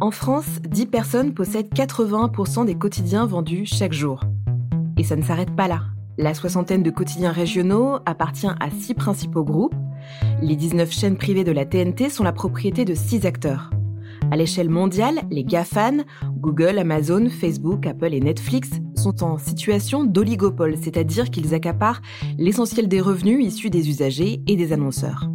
En France, 10 personnes possèdent 80% des quotidiens vendus chaque jour. Et ça ne s'arrête pas là. La soixantaine de quotidiens régionaux appartient à six principaux groupes. Les 19 chaînes privées de la TNT sont la propriété de six acteurs. À l'échelle mondiale, les GAFAN, Google, Amazon, Facebook, Apple et Netflix, sont en situation d'oligopole, c'est-à-dire qu'ils accaparent l'essentiel des revenus issus des usagers et des annonceurs.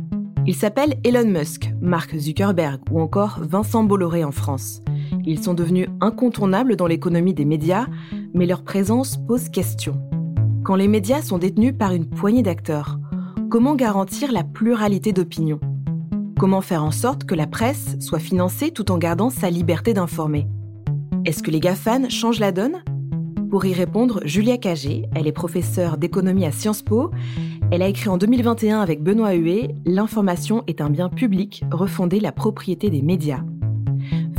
Ils s'appellent Elon Musk, Mark Zuckerberg ou encore Vincent Bolloré en France. Ils sont devenus incontournables dans l'économie des médias, mais leur présence pose question. Quand les médias sont détenus par une poignée d'acteurs, comment garantir la pluralité d'opinion Comment faire en sorte que la presse soit financée tout en gardant sa liberté d'informer? Est-ce que les GAFAN changent la donne? Pour y répondre, Julia Cagé, elle est professeure d'économie à Sciences Po. Elle a écrit en 2021 avec Benoît Huet L'information est un bien public, refonder la propriété des médias.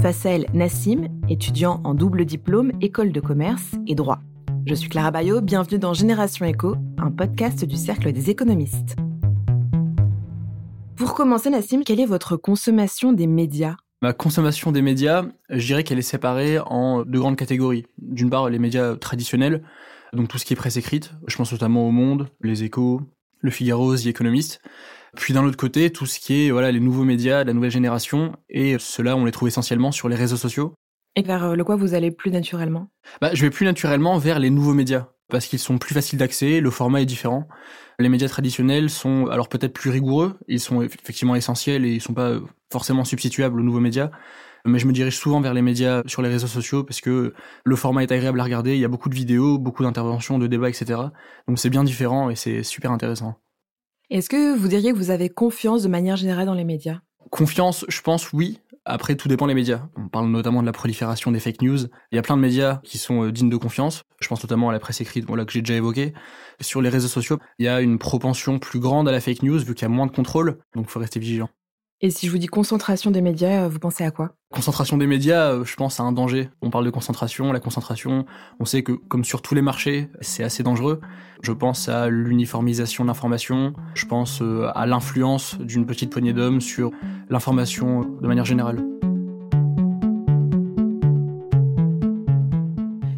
Face à elle, Nassim, étudiant en double diplôme, école de commerce et droit. Je suis Clara Bayot, bienvenue dans Génération Éco, un podcast du Cercle des économistes. Pour commencer, Nassim, quelle est votre consommation des médias? Ma consommation des médias, je dirais qu'elle est séparée en deux grandes catégories. D'une part, les médias traditionnels, donc tout ce qui est presse écrite, je pense notamment au Monde, les Échos, le Figaro, The Economist. Puis d'un autre côté, tout ce qui est voilà les nouveaux médias, la nouvelle génération, et cela on les trouve essentiellement sur les réseaux sociaux. Et vers euh, le quoi vous allez plus naturellement? Bah, Je vais plus naturellement vers les nouveaux médias parce qu'ils sont plus faciles d'accès, le format est différent. Les médias traditionnels sont alors peut-être plus rigoureux, ils sont effectivement essentiels et ils sont pas forcément substituables aux nouveaux médias. Mais je me dirige souvent vers les médias sur les réseaux sociaux parce que le format est agréable à regarder, il y a beaucoup de vidéos, beaucoup d'interventions, de débats, etc. Donc c'est bien différent et c'est super intéressant. Est-ce que vous diriez que vous avez confiance de manière générale dans les médias? Confiance, je pense oui. Après, tout dépend des médias. On parle notamment de la prolifération des fake news. Il y a plein de médias qui sont euh, dignes de confiance. Je pense notamment à la presse écrite, voilà, que j'ai déjà évoqué. Sur les réseaux sociaux, il y a une propension plus grande à la fake news vu qu'il y a moins de contrôle. Donc, il faut rester vigilant. Et si je vous dis concentration des médias, euh, vous pensez à quoi? Concentration des médias, euh, je pense à un danger. On parle de concentration, la concentration, on sait que comme sur tous les marchés, c'est assez dangereux. Je pense à l'uniformisation de l'information, je pense euh, à l'influence d'une petite poignée d'hommes sur l'information de manière générale.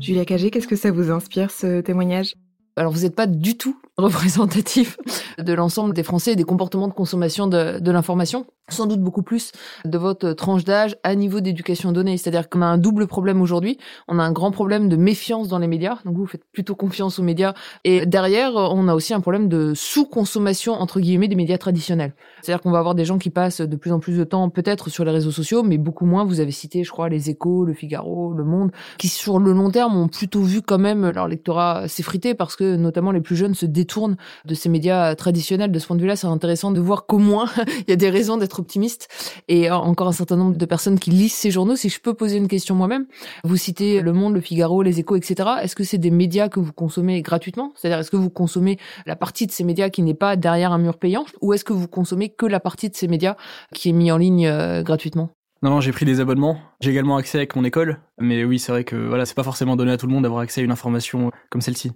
Julia Cagé, qu'est-ce que ça vous inspire ce témoignage? Alors vous n'êtes pas du tout représentatif de l'ensemble des Français et des comportements de consommation de, l'information sans doute beaucoup plus de votre tranche d'âge à niveau d'éducation donnée. C'est-à-dire qu'on a un double problème aujourd'hui. On a un grand problème de méfiance dans les médias. Donc vous faites plutôt confiance aux médias. Et derrière, on a aussi un problème de sous-consommation, entre guillemets, des médias traditionnels. C'est-à-dire qu'on va avoir des gens qui passent de plus en plus de temps peut-être sur les réseaux sociaux, mais beaucoup moins. Vous avez cité, je crois, les échos, le Figaro, le Monde, qui sur le long terme ont plutôt vu quand même leur lectorat s'effriter parce que notamment les plus jeunes se détournent de ces médias traditionnels. De ce point de vue-là, c'est intéressant de voir qu'au moins il y a des raisons d'être optimiste et encore un certain nombre de personnes qui lisent ces journaux. Si je peux poser une question moi-même, vous citez Le Monde, Le Figaro, Les Échos, etc. Est-ce que c'est des médias que vous consommez gratuitement? C'est-à-dire, est-ce que vous consommez la partie de ces médias qui n'est pas derrière un mur payant? Ou est-ce que vous consommez que la partie de ces médias qui est mis en ligne euh, gratuitement? Non, non, j'ai pris des abonnements. J'ai également accès avec mon école. Mais oui, c'est vrai que voilà, c'est pas forcément donné à tout le monde d'avoir accès à une information comme celle-ci.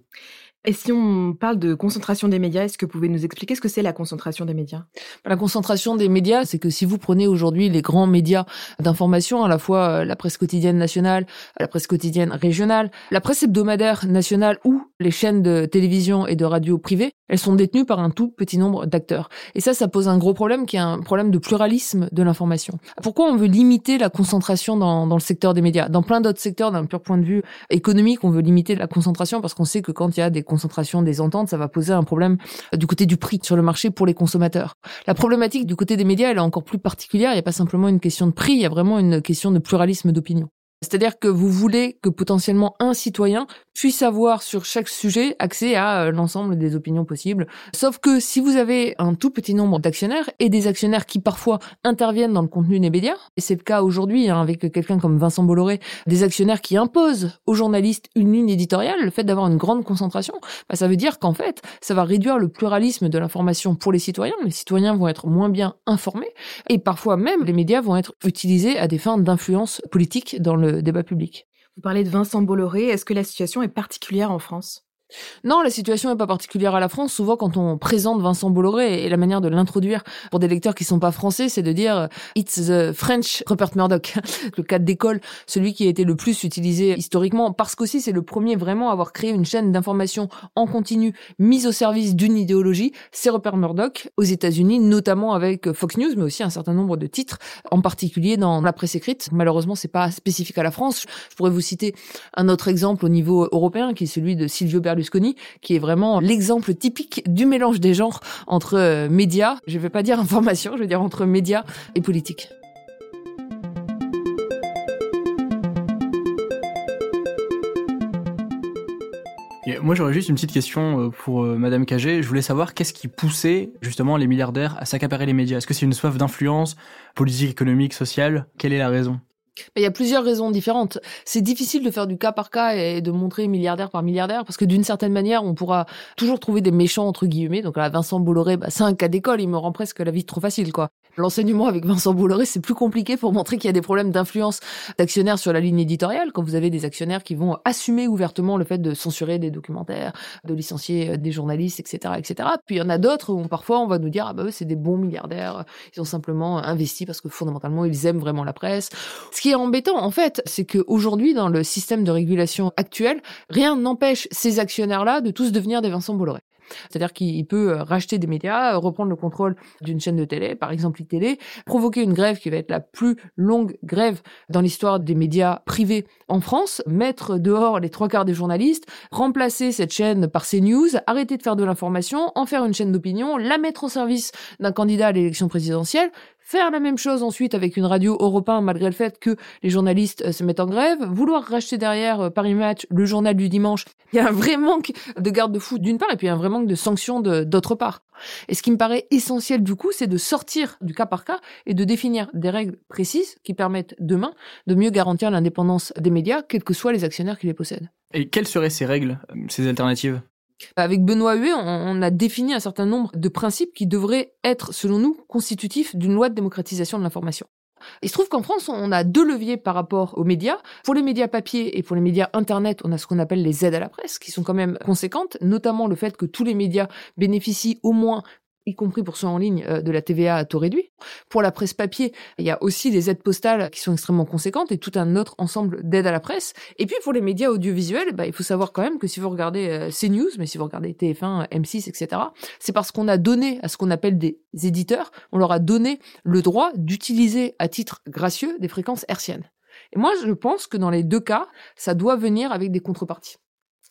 Et si on parle de concentration des médias, est-ce que vous pouvez nous expliquer ce que c'est la concentration des médias? La concentration des médias, c'est que si vous prenez aujourd'hui les grands médias d'information, à la fois euh, la presse quotidienne nationale, la presse quotidienne régionale, la presse hebdomadaire nationale ou les chaînes de télévision et de radio privées, elles sont détenues par un tout petit nombre d'acteurs. Et ça, ça pose un gros problème qui est un problème de pluralisme de l'information. Pourquoi on veut limiter la concentration dans, dans le secteur des médias? Dans plein d'autres secteurs, d'un pur point de vue économique, on veut limiter la concentration parce qu'on sait que quand il y a des concentration des ententes, ça va poser un problème du côté du prix sur le marché pour les consommateurs. La problématique du côté des médias, elle est encore plus particulière. Il n'y a pas simplement une question de prix, il y a vraiment une question de pluralisme d'opinion. C'est-à-dire que vous voulez que potentiellement un citoyen puisse avoir sur chaque sujet accès à euh, l'ensemble des opinions possibles. Sauf que si vous avez un tout petit nombre d'actionnaires et des actionnaires qui parfois interviennent dans le contenu des médias, et c'est le cas aujourd'hui hein, avec quelqu'un comme Vincent Bolloré, des actionnaires qui imposent aux journalistes une ligne éditoriale, le fait d'avoir une grande concentration, bah, ça veut dire qu'en fait, ça va réduire le pluralisme de l'information pour les citoyens. Les citoyens vont être moins bien informés et parfois même les médias vont être utilisés à des fins d'influence politique dans le Vous parlez de Vincent Bolloré. Est-ce que la situation est particulière en France? Non, la situation n'est pas particulière à la France. Souvent, quand on présente Vincent Bolloré et la manière de l'introduire pour des lecteurs qui sont pas français, c'est de dire It's the French Rupert Murdoch, le cadre d'école, celui qui a été le plus utilisé historiquement, parce qu'aussi c'est le premier vraiment à avoir créé une chaîne d'information en continu mise au service d'une idéologie. C'est Rupert Murdoch aux États-Unis, notamment avec Fox News, mais aussi un certain nombre de titres, en particulier dans la presse écrite. Malheureusement, c'est pas spécifique à la France. Je pourrais vous citer un autre exemple au niveau européen, qui est celui de Silvio Berlusconi qui est vraiment l'exemple typique du mélange des genres entre euh, médias, je ne vais pas dire information, je vais dire entre médias et politique. moi, j'aurais juste une petite question euh, pour euh, Madame Cagé. Je voulais savoir qu'est-ce qui poussait justement les milliardaires à s'accaparer les médias? Est-ce que c'est une soif d'influence politique, économique, sociale? Quelle est la raison? Il y a plusieurs raisons différentes. C'est difficile de faire du cas par cas et de montrer milliardaire par milliardaire parce que d'une certaine manière, on pourra toujours trouver des méchants entre guillemets. Donc là, Vincent Bolloré, bah, c'est un cas d'école, il me rend presque la vie trop facile, quoi. L'enseignement avec Vincent Bolloré, c'est plus compliqué pour montrer qu'il y a des problèmes d'influence d'actionnaires sur la ligne éditoriale. Quand vous avez des actionnaires qui vont assumer ouvertement le fait de censurer des documentaires, de licencier euh, des journalistes, etc., etc. Puis il y en a d'autres où parfois on va nous dire ah bah eux c'est des bons milliardaires, ils ont simplement investi parce que fondamentalement ils aiment vraiment la presse. Qui est embêtant en fait, c'est qu'aujourd'hui dans le système de régulation actuel, rien n'empêche ces actionnaires-là de tous devenir des Vincent Bolloré. C'est-à-dire qu'il peut euh, racheter des médias, euh, reprendre le contrôle d'une chaîne de télé, par exemple iTélé, provoquer une grève qui va être la plus longue grève dans l'histoire des médias privés en France, mettre dehors les trois quarts des journalistes, remplacer cette chaîne par CNews, arrêter de faire de l'information, en faire une chaîne d'opinion, la mettre au service d'un candidat à l'élection présidentielle, faire la même chose ensuite avec une radio européenne malgré le fait que les journalistes euh, se mettent en grève, vouloir racheter derrière euh, Paris Match, le journal du dimanche. Il y a un vrai manque de garde-fou d'une part et puis un vrai manque de sanctions d'autre part. Et ce qui me paraît essentiel du coup, c'est de sortir du cas par cas et de définir des règles précises qui permettent demain de mieux garantir l'indépendance des médias, quels que soient les actionnaires qui les possèdent. Et quelles seraient ces règles, euh, ces alternatives? Avec Benoît Huet, on a défini un certain nombre de principes qui devraient être, selon nous, constitutifs d'une loi de démocratisation de l'information. Il se trouve qu'en France, on a deux leviers par rapport aux médias. Pour les médias papier et pour les médias Internet, on a ce qu'on appelle les aides à la presse, qui sont quand même conséquentes, notamment le fait que tous les médias bénéficient au moins y compris pour ceux en ligne, euh, de la TVA à taux réduit. Pour la presse papier, il y a aussi des aides postales qui sont extrêmement conséquentes et tout un autre ensemble d'aides à la presse. Et puis pour les médias audiovisuels, bah, il faut savoir quand même que si vous regardez euh, CNews, mais si vous regardez TF1, M6, etc., c'est parce qu'on a donné à ce qu'on appelle des éditeurs, on leur a donné le droit d'utiliser à titre gracieux des fréquences hertziennes. Et moi, je pense que dans les deux cas, ça doit venir avec des contreparties.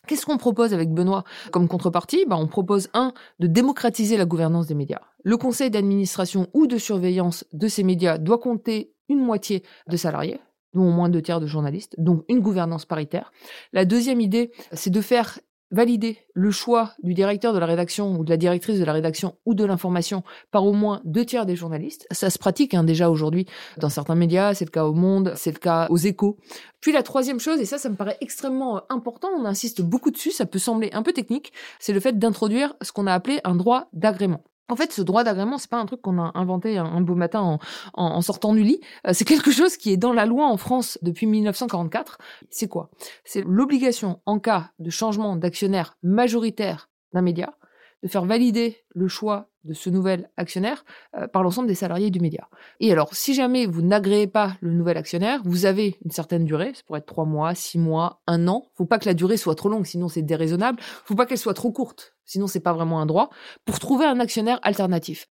Qu'est-ce qu'on propose avec Benoît comme contrepartie? Bah, On propose, un, de démocratiser la gouvernance des médias. Le conseil d'administration ou de surveillance de ces médias doit compter une moitié de salariés, dont au moins deux tiers de journalistes, donc une gouvernance paritaire. La deuxième idée, c'est de faire valider le choix du directeur de la rédaction ou de la directrice de la rédaction ou de l'information par au moins deux tiers des journalistes. Ça se pratique hein, déjà aujourd'hui dans certains médias, c'est le cas au Monde, c'est le cas aux échos. Puis la troisième chose, et ça ça me paraît extrêmement important, on insiste beaucoup dessus, ça peut sembler un peu technique, c'est le fait d'introduire ce qu'on a appelé un droit d'agrément. En fait, ce droit d'agrément, c'est pas un truc qu'on a inventé un, beau matin en, sortant du lit. Euh, c'est quelque chose qui est dans la loi en France depuis 1944. C'est quoi? C'est l'obligation, en cas de changement d'actionnaire majoritaire d'un média, de faire valider le choix de ce nouvel actionnaire euh, par l'ensemble des salariés du média. Et alors, si jamais vous n'agréez pas le nouvel actionnaire, vous avez une certaine durée, ça pourrait être trois mois, six mois, un an. Faut pas que la durée soit trop longue, sinon c'est déraisonnable. Faut pas qu'elle soit trop courte, sinon c'est pas vraiment un droit, pour trouver un actionnaire alternatif.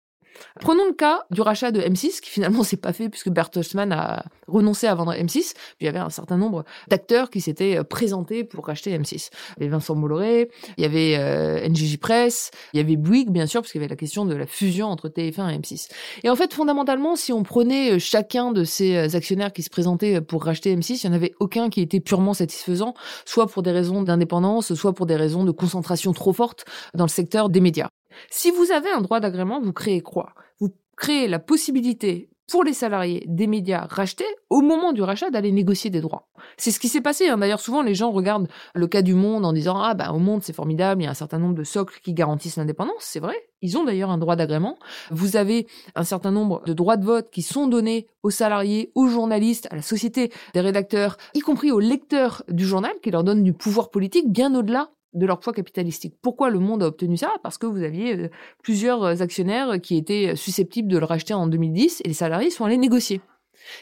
Prenons le cas du rachat de M6, qui finalement s'est pas fait puisque Bertelsmann a renoncé à vendre M6. Puis il y avait un certain nombre d'acteurs qui s'étaient euh, présentés pour racheter M6. Il y avait Vincent Bolloré, il y avait euh, NGJ Press, il y avait Bouygues, bien sûr, parce qu'il y avait la question de la fusion entre TF1 et M6. Et en fait, fondamentalement, si on prenait euh, chacun de ces actionnaires qui se présentaient pour racheter M6, il n'y en avait aucun qui était purement satisfaisant, soit pour des raisons d'indépendance, soit pour des raisons de concentration trop forte dans le secteur des médias. Si vous avez un droit d'agrément, vous créez quoi? Vous créez la possibilité pour les salariés des médias rachetés, au moment du rachat, d'aller négocier des droits. C'est ce qui s'est passé. Hein. D'ailleurs, souvent, les gens regardent le cas du Monde en disant ah bah au Monde c'est formidable, il y a un certain nombre de socles qui garantissent l'indépendance. C'est vrai. Ils ont d'ailleurs un droit d'agrément. Vous avez un certain nombre de droits de vote qui sont donnés aux salariés, aux journalistes, à la société des rédacteurs, y compris aux lecteurs du journal, qui leur donnent du pouvoir politique bien au-delà de leur poids capitalistique. Pourquoi le monde a obtenu ça? Parce que vous aviez euh, plusieurs actionnaires qui étaient susceptibles de le racheter en 2010 et les salariés sont allés négocier.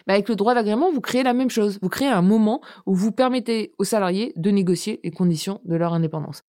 Mais avec le droit d'agrément, vous créez la même chose. Vous créez un moment où vous permettez aux salariés de négocier les conditions de leur indépendance.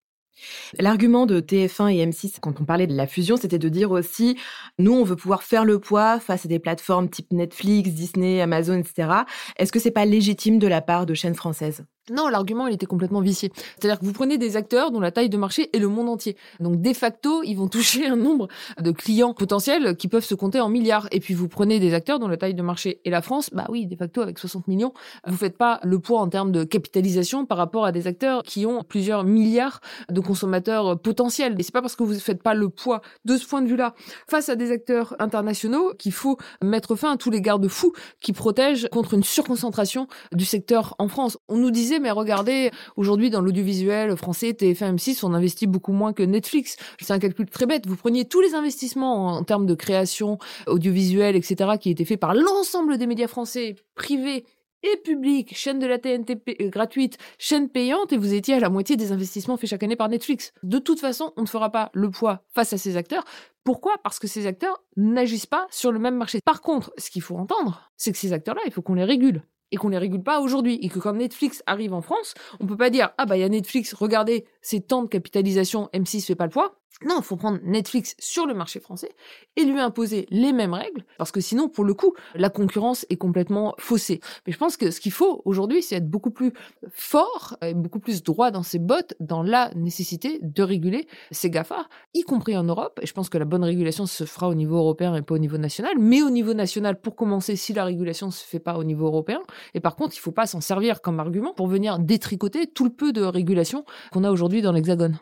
L'argument de TF1 et M6 quand on parlait de la fusion, c'était de dire aussi, nous, on veut pouvoir faire le poids face à des plateformes type Netflix, Disney, Amazon, etc. Est-ce que c'est pas légitime de la part de chaînes françaises? Non, l'argument, il était complètement vicié. C'est-à-dire que vous prenez des acteurs dont la taille de marché est le monde entier. Donc, de facto, ils vont toucher un nombre de clients potentiels qui peuvent se compter en milliards. Et puis, vous prenez des acteurs dont la taille de marché est la France. Bah oui, de facto, avec 60 millions, vous faites pas le poids en termes de capitalisation par rapport à des acteurs qui ont plusieurs milliards de consommateurs potentiels. Et c'est pas parce que vous faites pas le poids de ce point de vue-là face à des acteurs internationaux qu'il faut mettre fin à tous les garde-fous qui protègent contre une surconcentration du secteur en France. On nous disait mais regardez, aujourd'hui dans l'audiovisuel français, TF1, M6, on investit beaucoup moins que Netflix. C'est un calcul très bête. Vous preniez tous les investissements en termes de création audiovisuelle, etc., qui étaient faits par l'ensemble des médias français, privés et publics, chaîne de la TNT euh, gratuite, chaîne payante, et vous étiez à la moitié des investissements faits chaque année par Netflix. De toute façon, on ne fera pas le poids face à ces acteurs. Pourquoi? Parce que ces acteurs n'agissent pas sur le même marché. Par contre, ce qu'il faut entendre, c'est que ces acteurs-là, il faut qu'on les régule et qu'on les régule pas aujourd'hui et que quand Netflix arrive en France, on peut pas dire ah bah il y a Netflix, regardez, c'est tant de capitalisation, M6 fait pas le poids. Non, il faut prendre Netflix sur le marché français et lui imposer les mêmes règles, parce que sinon, pour le coup, la concurrence est complètement faussée. Mais je pense que ce qu'il faut aujourd'hui, c'est être beaucoup plus fort et beaucoup plus droit dans ses bottes dans la nécessité de réguler ces GAFA, y compris en Europe. Et je pense que la bonne régulation se fera au niveau européen et pas au niveau national. Mais au niveau national, pour commencer, si la régulation se fait pas au niveau européen, et par contre, il faut pas s'en servir comme argument pour venir détricoter tout le peu de régulation qu'on a aujourd'hui dans l'Hexagone.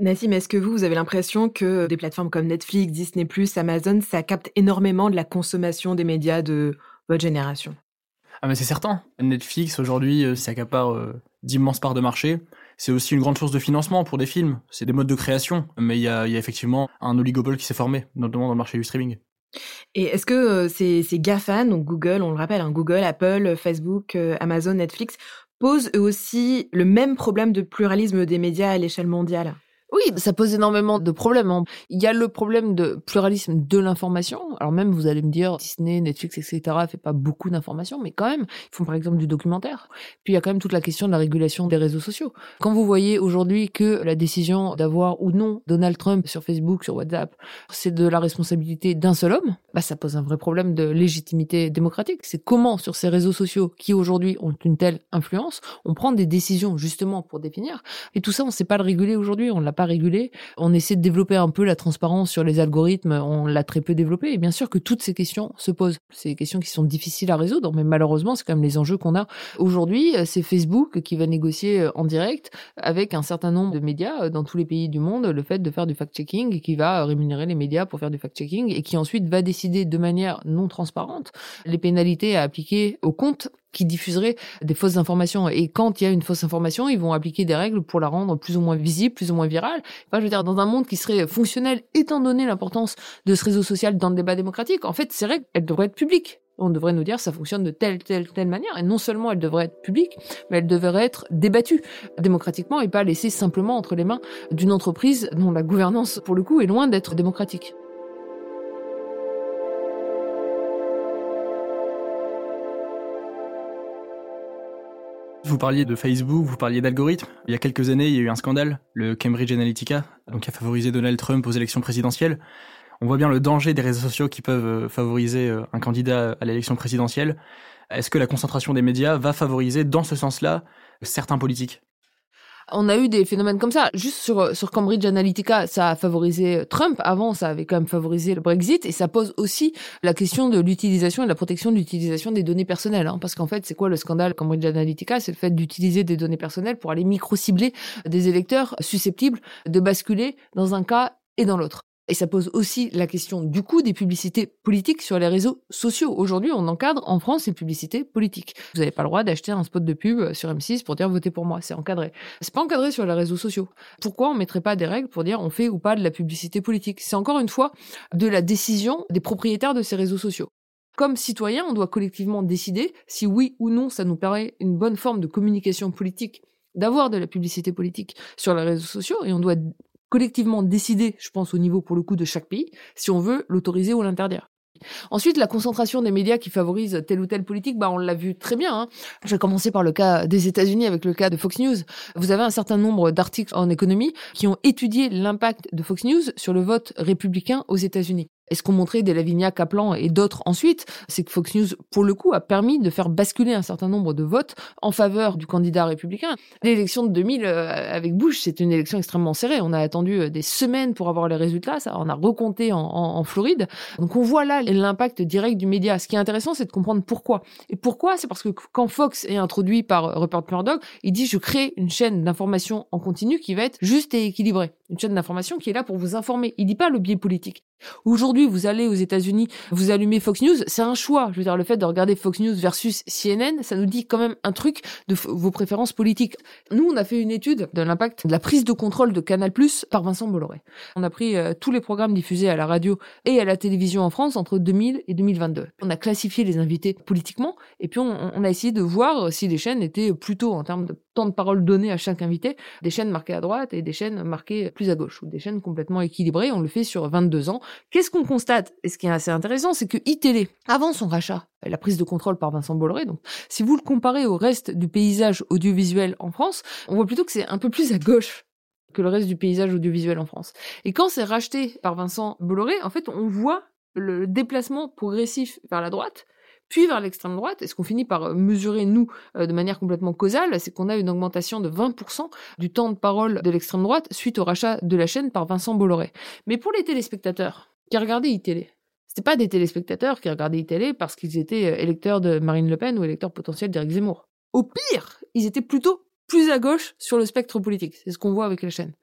Nassim, est-ce que vous, vous avez l'impression que des plateformes comme Netflix, Disney+, Amazon, ça capte énormément de la consommation des médias de votre génération? Ah mais c'est certain. Netflix, aujourd'hui, euh, ça accapare euh, d'immenses parts de marché. C'est aussi une grande source de financement pour des films. C'est des modes de création. Mais il y a, effectivement un oligopole qui s'est formé, notamment dans le marché du streaming. Et est-ce que euh, ces, ces GAFA, donc Google, on le rappelle, hein, Google, Apple, Facebook, Amazon, Netflix, posent eux aussi le même problème de pluralisme des médias à l'échelle mondiale oui, ça pose énormément de problèmes. Hein. Il y a le problème de pluralisme de l'information. Alors même, vous allez me dire, Disney, Netflix, etc., fait pas beaucoup d'informations, mais quand même, ils font par exemple du documentaire. Puis il y a quand même toute la question de la régulation des réseaux sociaux. Quand vous voyez aujourd'hui que la décision d'avoir ou non Donald Trump sur Facebook, sur WhatsApp, c'est de la responsabilité d'un seul homme, bah ça pose un vrai problème de légitimité démocratique. C'est comment sur ces réseaux sociaux qui aujourd'hui ont une telle influence, on prend des décisions justement pour définir. Et tout ça, on ne sait pas le réguler aujourd'hui. Régulé. On essaie de développer un peu la transparence sur les algorithmes, on l'a très peu développé. Et bien sûr que toutes ces questions se posent. C'est des questions qui sont difficiles à résoudre, mais malheureusement, c'est quand même les enjeux qu'on a aujourd'hui. C'est Facebook qui va négocier euh, en direct avec un certain nombre de médias euh, dans tous les pays du monde le fait de faire du fact-checking qui va rémunérer les médias pour faire du fact-checking et qui ensuite va décider de manière non transparente les pénalités à appliquer aux comptes qui diffuseraient des fausses informations. Et quand il y a une fausse information, ils vont appliquer des règles pour la rendre plus ou moins visible, plus ou moins virale. Enfin, je veux dire, dans un monde qui serait fonctionnel, étant donné l'importance de ce réseau social dans le débat démocratique, en fait, ces règles, elles devraient être publiques. On devrait nous dire ça fonctionne de telle, telle, telle manière. Et non seulement elles devraient être publiques, mais elles devraient être débattues démocratiquement et pas laissées simplement entre les mains d'une entreprise dont la gouvernance, pour le coup, est loin d'être démocratique. Vous parliez de Facebook, vous parliez d'algorithmes. Il y a quelques années, il y a eu un scandale, le Cambridge Analytica, qui a favorisé Donald Trump aux élections présidentielles. On voit bien le danger des réseaux sociaux qui peuvent euh, favoriser euh, un candidat à l'élection présidentielle. Est-ce que la concentration des médias va favoriser dans ce sens-là certains politiques? On a eu des phénomènes comme ça. Juste sur, sur Cambridge Analytica, ça a favorisé Trump. Avant, ça avait quand même favorisé le Brexit. Et ça pose aussi la question de l'utilisation et de la protection de l'utilisation des données personnelles. Hein. Parce qu'en fait, c'est quoi le scandale Cambridge Analytica? C'est le fait d'utiliser des données personnelles pour aller micro-cibler des électeurs susceptibles de basculer dans un cas et dans l'autre. Et ça pose aussi la question du coût des publicités politiques sur les réseaux sociaux. Aujourd'hui, on encadre en France les publicités politiques. Vous n'avez pas le droit d'acheter un spot de pub sur M6 pour dire votez pour moi. C'est encadré. C'est pas encadré sur les réseaux sociaux. Pourquoi on mettrait pas des règles pour dire on fait ou pas de la publicité politique? C'est encore une fois de la décision des propriétaires de ces réseaux sociaux. Comme citoyens, on doit collectivement décider si oui ou non ça nous paraît une bonne forme de communication politique d'avoir de la publicité politique sur les réseaux sociaux et on doit collectivement décider, je pense au niveau pour le coup de chaque pays, si on veut l'autoriser ou l'interdire. Ensuite, la concentration des médias qui favorise telle ou telle politique, bah on l'a vu très bien. Hein. Je vais commencer par le cas des États-Unis avec le cas de Fox News. Vous avez un certain nombre d'articles en économie qui ont étudié l'impact de Fox News sur le vote républicain aux États-Unis. Et ce qu'ont montré de Lavinia, Kaplan et d'autres ensuite, c'est que Fox News, pour le coup, a permis de faire basculer un certain nombre de votes en faveur du candidat républicain. L'élection de 2000 euh, avec Bush, c'est une élection extrêmement serrée. On a attendu euh, des semaines pour avoir les résultats. Ça, on a recompté en, en, Floride. Donc on voit là l'impact direct du média. Ce qui est intéressant, c'est de comprendre pourquoi. Et pourquoi? C'est parce que quand Fox est introduit par Rupert Murdoch, il dit je crée une chaîne d'information en continu qui va être juste et équilibrée. Une chaîne d'information qui est là pour vous informer. Il dit pas le biais politique. Aujourd'hui, vous allez aux États-Unis, vous allumez Fox News, c'est un choix. Je veux dire, le fait de regarder Fox News versus CNN, ça nous dit quand même un truc de vos préférences politiques. Nous, on a fait une étude de l'impact de la prise de contrôle de Canal+ par Vincent Bolloré. On a pris euh, tous les programmes diffusés à la radio et à la télévision en France entre 2000 et 2022. On a classifié les invités politiquement et puis on, on a essayé de voir si les chaînes étaient plutôt en termes de temps de parole donné à chaque invité, des chaînes marquées à droite et des chaînes marquées plus à gauche, ou des chaînes complètement équilibrées. On le fait sur 22 ans. Qu'est-ce qu'on constate Et ce qui est assez intéressant, c'est que iTélé, avant son rachat, la prise de contrôle par Vincent Bolloré, donc si vous le comparez au reste du paysage audiovisuel en France, on voit plutôt que c'est un peu plus à gauche que le reste du paysage audiovisuel en France. Et quand c'est racheté par Vincent Bolloré, en fait, on voit le déplacement progressif vers la droite, puis vers l'extrême droite. Et ce qu'on finit par euh, mesurer, nous, euh, de manière complètement causale, c'est qu'on a une augmentation de 20% du temps de parole de l'extrême droite suite au rachat de la chaîne par Vincent Bolloré. Mais pour les téléspectateurs qui regardaient iTélé, c'était pas des téléspectateurs qui regardaient iTélé parce qu'ils étaient euh, électeurs de Marine Le Pen ou électeurs potentiels d'Éric Zemmour. Au pire, ils étaient plutôt plus à gauche sur le spectre politique. C'est ce qu'on voit avec la chaîne.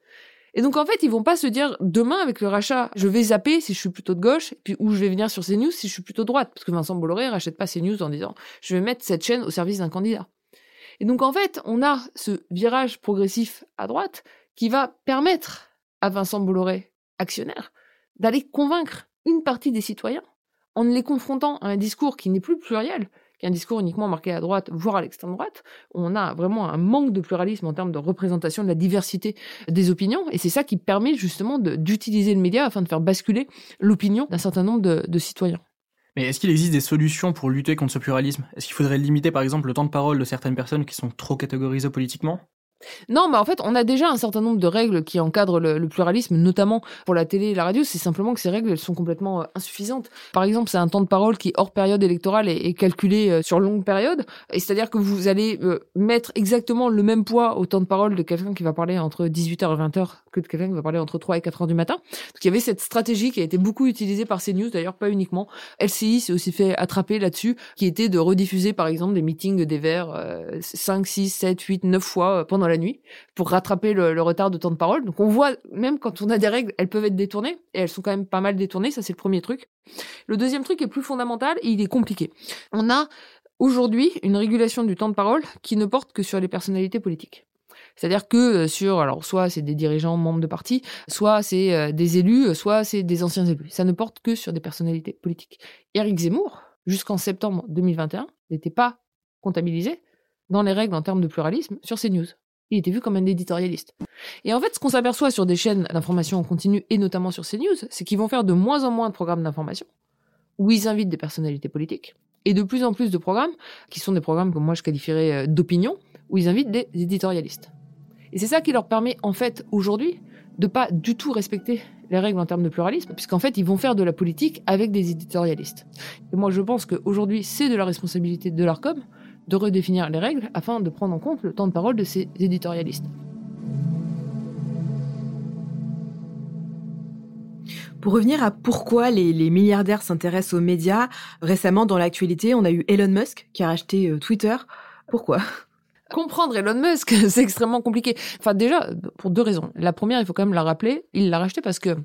Et donc en fait, ils vont pas se dire demain avec le rachat, je vais zapper si je suis plutôt de gauche, puis ou je vais venir sur CNews si je suis plutôt droite, parce que Vincent Bolloré rachète pas CNews en disant je vais mettre cette chaîne au service d'un candidat. Et donc en fait, on a ce virage progressif à droite qui va permettre à Vincent Bolloré, actionnaire, d'aller convaincre une partie des citoyens en les confrontant à un discours qui n'est plus pluriel, qu'un discours uniquement marqué à droite, voire à l'extrême droite. On a vraiment un manque de pluralisme en termes de représentation de la diversité des opinions, et c'est ça qui permet justement d'utiliser le média afin de faire basculer l'opinion d'un certain nombre de, de citoyens. Mais est-ce qu'il existe des solutions pour lutter contre ce pluralisme? Est-ce qu'il faudrait limiter par exemple le temps de parole de certaines personnes qui sont trop catégorisées politiquement? Non, mais en fait, on a déjà un certain nombre de règles qui encadrent le, pluralisme, notamment pour la télé et la radio. C'est simplement que ces règles, elles sont complètement euh, insuffisantes. Par exemple, c'est un temps de parole qui, hors période électorale, est, calculé euh, sur longue période. Et c'est-à-dire que vous allez euh, mettre exactement le même poids au temps de parole de quelqu'un qui va parler entre 18h et 20h que de quelqu'un qui va parler entre 3 et 4h du matin. Donc il y avait cette stratégie qui a été beaucoup utilisée par CNews, d'ailleurs pas uniquement. LCI s'est aussi fait attraper là-dessus, qui était de rediffuser par exemple des meetings des Verts 5, 6, 7, 8, 9 fois pendant la nuit pour rattraper le, retard de temps de parole. Donc on voit, même quand on a des règles, elles peuvent être détournées, et elles sont quand même pas mal détournées, ça c'est le premier truc. Le deuxième truc est plus fondamental, et il est compliqué. On a aujourd'hui une régulation du temps de parole qui ne porte que sur les personnalités politiques. C'est-à-dire que euh, sur, alors soit c'est des dirigeants membres de partis, soit c'est euh, des élus, soit c'est des anciens élus. Ça ne porte que sur des personnalités politiques. Éric Zemmour, jusqu'en septembre 2021, n'était pas comptabilisé dans les règles en termes de pluralisme sur CNews il était vu comme un éditorialiste. Et en fait, ce qu'on s'aperçoit sur des chaînes d'information en continu, et notamment sur CNews, c'est qu'ils vont faire de moins en moins de programmes d'information, où ils invitent des personnalités politiques, et de plus en plus de programmes, qui sont des programmes que moi je qualifierais euh, d'opinion, où ils invitent des éditorialistes. Et c'est ça qui leur permet, en fait, aujourd'hui, de pas du tout respecter les règles en termes de pluralisme, puisqu'en fait, ils vont faire de la politique avec des éditorialistes. Et moi, je pense qu'aujourd'hui, c'est de la responsabilité de l'ARCOM de redéfinir les règles afin de prendre en compte le temps de parole de ces éditorialistes. Pour revenir à pourquoi les, milliardaires s'intéressent aux médias, récemment dans l'actualité, on a eu Elon Musk qui a racheté euh, Twitter. Pourquoi? Comprendre Elon Musk, c'est extrêmement compliqué. Enfin déjà, pour deux raisons. La première, il faut quand même la rappeler, il l'a racheté parce que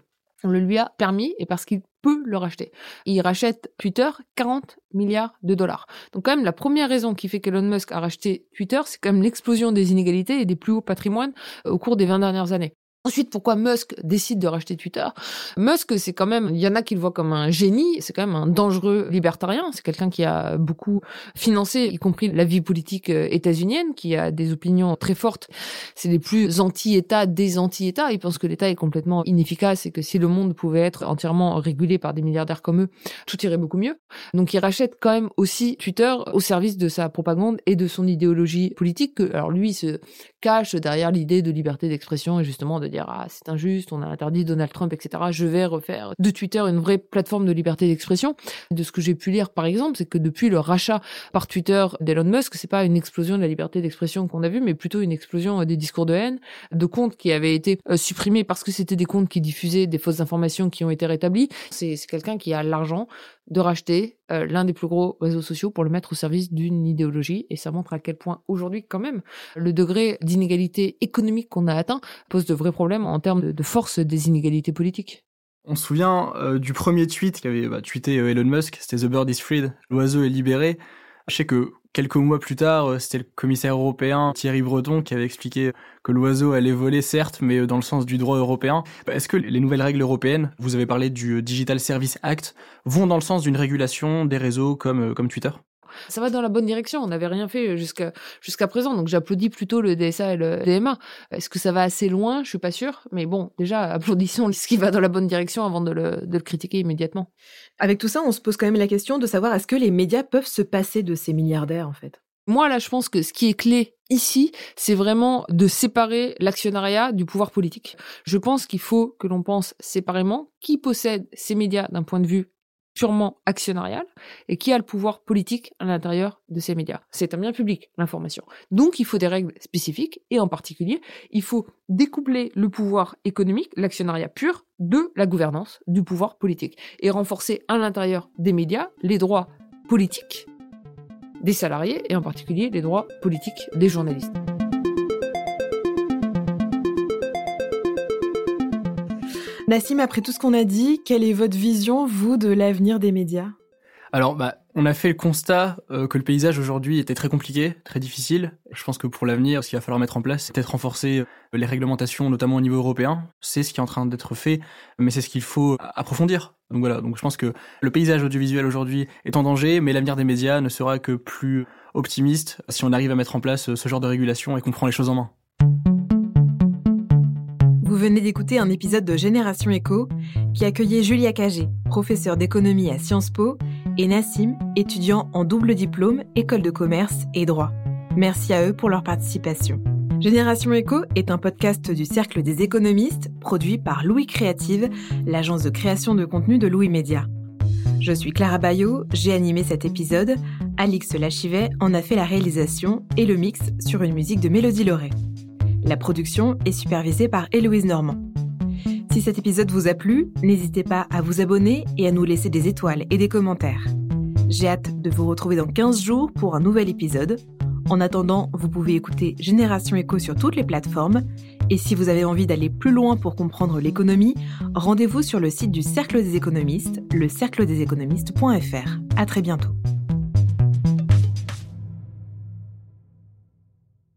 on le lui a permis et parce qu'il peut le racheter. Il rachète Twitter 40 milliards de dollars. Donc quand même, la première raison qui fait qu'Elon Musk a racheté Twitter, c'est quand même l'explosion des inégalités et des plus hauts patrimoines euh, au cours des 20 dernières années. Ensuite, pourquoi Musk décide de racheter Twitter? Musk, c'est quand même, il y en a qui le voient comme un génie, c'est quand même un dangereux libertarien. C'est quelqu'un qui a beaucoup financé, y compris la vie politique euh, états-unienne, qui a des opinions très fortes. C'est les plus anti-État des anti-États. Il pense que l'État est complètement inefficace et que si le monde pouvait être entièrement régulé par des milliardaires comme eux, tout irait beaucoup mieux. Donc, il rachète quand même aussi Twitter au service de sa propagande et de son idéologie politique. alors lui, se cache derrière l'idée de liberté d'expression et justement de dire ah c'est injuste, on a interdit Donald Trump, etc. Je vais refaire de Twitter une vraie plateforme de liberté d'expression. De ce que j'ai pu lire par exemple, c'est que depuis le rachat par Twitter d'Elon Musk, c'est pas une explosion de la liberté d'expression qu'on a vu, mais plutôt une explosion des discours de haine, de comptes qui avaient été euh, supprimés parce que c'était des comptes qui diffusaient des fausses informations qui ont été rétablies. C'est quelqu'un qui a l'argent de racheter euh, l'un des plus gros réseaux sociaux pour le mettre au service d'une idéologie. Et ça montre à quel point aujourd'hui, quand même, le degré d'inégalité économique qu'on a atteint pose de vrais problèmes en termes de, force des inégalités politiques. On se souvient euh, du premier tweet qu'avait bah, tweeté euh, Elon Musk, c'était The Bird is Freed, l'oiseau est libéré. Je sais quelques mois plus tard, euh, c'était le commissaire européen Thierry Breton qui avait expliqué que l'oiseau allait voler, certes, mais euh, dans le sens du droit européen. Est-ce que les nouvelles règles européennes, vous avez parlé du euh, Digital Service Act, vont dans le sens d'une régulation des réseaux comme Twitter? Ça va dans la bonne direction. On n'avait rien fait jusqu'à jusqu'à présent, donc j'applaudis plutôt le DSA et le DMA. Est-ce que ça va assez loin? Je suis pas sûre, mais bon, déjà applaudissons ce qui va dans la bonne direction avant de le, de le critiquer immédiatement. Avec tout ça, on se pose quand même la question de savoir est-ce que les médias peuvent se passer de ces milliardaires en fait? Moi, là, je pense que ce qui est clé ici, c'est vraiment de séparer l'actionnariat du pouvoir politique. Je pense qu'il faut que l'on pense séparément qui possède ces médias d'un point de vue purement actionnarial et qui a le pouvoir politique à l'intérieur de ces médias. C'est un bien public, l'information. Donc il faut des règles spécifiques et en particulier, il faut découpler le pouvoir économique, l'actionnariat pur, de la gouvernance du pouvoir politique et renforcer à l'intérieur des médias les droits politiques des salariés et en particulier les droits politiques des journalistes. Nassim, après tout ce qu'on a dit, quelle est votre vision, vous, de l'avenir des médias? Alors, bah, on a fait le constat euh, que le paysage aujourd'hui était très compliqué, très difficile. Je pense que pour l'avenir, ce qu'il va falloir mettre en place, c'est peut-être renforcer euh, les réglementations, notamment au niveau européen. C'est ce qui est en train d'être fait, mais c'est ce qu'il faut approfondir. Donc voilà, donc je pense que le paysage audiovisuel aujourd'hui est en danger, mais l'avenir des médias ne sera que plus optimiste si on arrive à mettre en place euh, ce genre de régulation et qu'on prend les choses en main. Vous venez d'écouter un épisode de Génération Éco qui accueillait Julia Cagé, professeure d'économie à Sciences Po, et Nassim, étudiant en double diplôme, école de commerce et droit. Merci à eux pour leur participation. Génération Éco est un podcast du Cercle des économistes produit par Louis Créative, l'agence de création de contenu de Louis Média. Je suis Clara Bayot, j'ai animé cet épisode, Alix Lachivet en a fait la réalisation et le mix sur une musique de Mélodie Loret. La production est supervisée par Héloïse Normand. Si cet épisode vous a plu, n'hésitez pas à vous abonner et à nous laisser des étoiles et des commentaires. J'ai hâte de vous retrouver dans 15 jours pour un nouvel épisode. En attendant, vous pouvez écouter Génération Echo sur toutes les plateformes. Et si vous avez envie d'aller plus loin pour comprendre l'économie, rendez-vous sur le site du Cercle des économistes, le cercledeséconomistes.fr. À très bientôt.